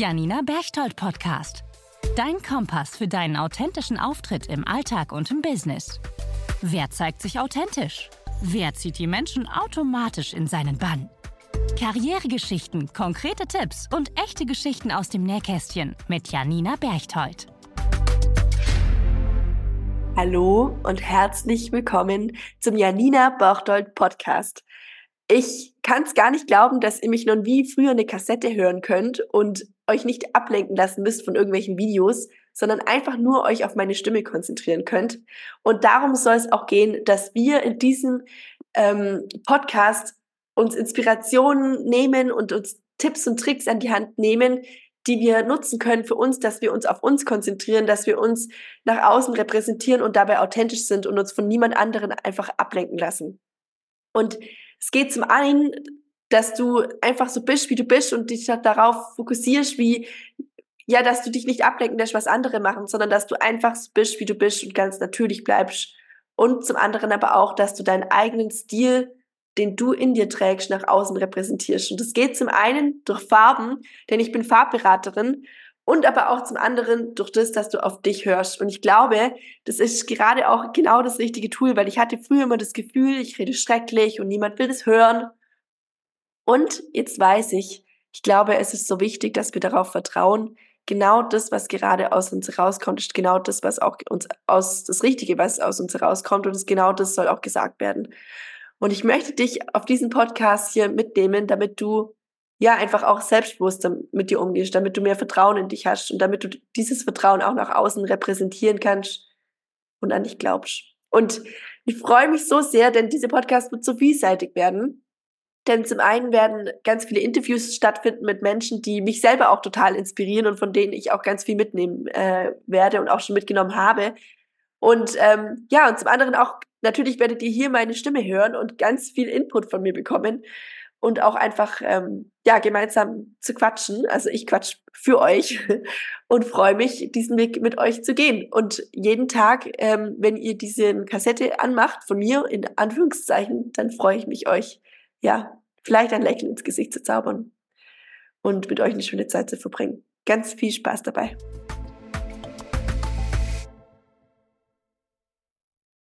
Janina Berchtold Podcast. Dein Kompass für deinen authentischen Auftritt im Alltag und im Business. Wer zeigt sich authentisch? Wer zieht die Menschen automatisch in seinen Bann? Karrieregeschichten, konkrete Tipps und echte Geschichten aus dem Nähkästchen mit Janina Berchtold. Hallo und herzlich willkommen zum Janina Berchtold Podcast. Ich kann es gar nicht glauben, dass ihr mich noch wie früher eine Kassette hören könnt und euch nicht ablenken lassen müsst von irgendwelchen Videos, sondern einfach nur euch auf meine Stimme konzentrieren könnt. Und darum soll es auch gehen, dass wir in diesem ähm, Podcast uns Inspirationen nehmen und uns Tipps und Tricks an die Hand nehmen, die wir nutzen können für uns, dass wir uns auf uns konzentrieren, dass wir uns nach außen repräsentieren und dabei authentisch sind und uns von niemand anderen einfach ablenken lassen. Und es geht zum einen, dass du einfach so bist, wie du bist und dich darauf fokussierst, wie, ja, dass du dich nicht ablenken lässt, was andere machen, sondern dass du einfach so bist, wie du bist und ganz natürlich bleibst. Und zum anderen aber auch, dass du deinen eigenen Stil, den du in dir trägst, nach außen repräsentierst. Und das geht zum einen durch Farben, denn ich bin Farbberaterin und aber auch zum anderen durch das, dass du auf dich hörst. Und ich glaube, das ist gerade auch genau das richtige Tool, weil ich hatte früher immer das Gefühl, ich rede schrecklich und niemand will das hören. Und jetzt weiß ich, ich glaube, es ist so wichtig, dass wir darauf vertrauen, genau das, was gerade aus uns herauskommt, ist genau das, was auch uns aus, das Richtige, was aus uns herauskommt und genau das soll auch gesagt werden. Und ich möchte dich auf diesen Podcast hier mitnehmen, damit du ja, einfach auch selbstbewusster mit dir umgehst, damit du mehr Vertrauen in dich hast und damit du dieses Vertrauen auch nach außen repräsentieren kannst und an dich glaubst. Und ich freue mich so sehr, denn diese Podcast wird so vielseitig werden. Denn zum einen werden ganz viele Interviews stattfinden mit Menschen, die mich selber auch total inspirieren und von denen ich auch ganz viel mitnehmen äh, werde und auch schon mitgenommen habe. Und ähm, ja, und zum anderen auch, natürlich werdet ihr hier meine Stimme hören und ganz viel Input von mir bekommen und auch einfach ähm, ja gemeinsam zu quatschen. Also ich quatsch für euch und freue mich, diesen Weg mit euch zu gehen. Und jeden Tag, ähm, wenn ihr diese Kassette anmacht von mir in Anführungszeichen, dann freue ich mich euch ja vielleicht ein Lächeln ins Gesicht zu zaubern und mit euch eine schöne Zeit zu verbringen. Ganz viel Spaß dabei.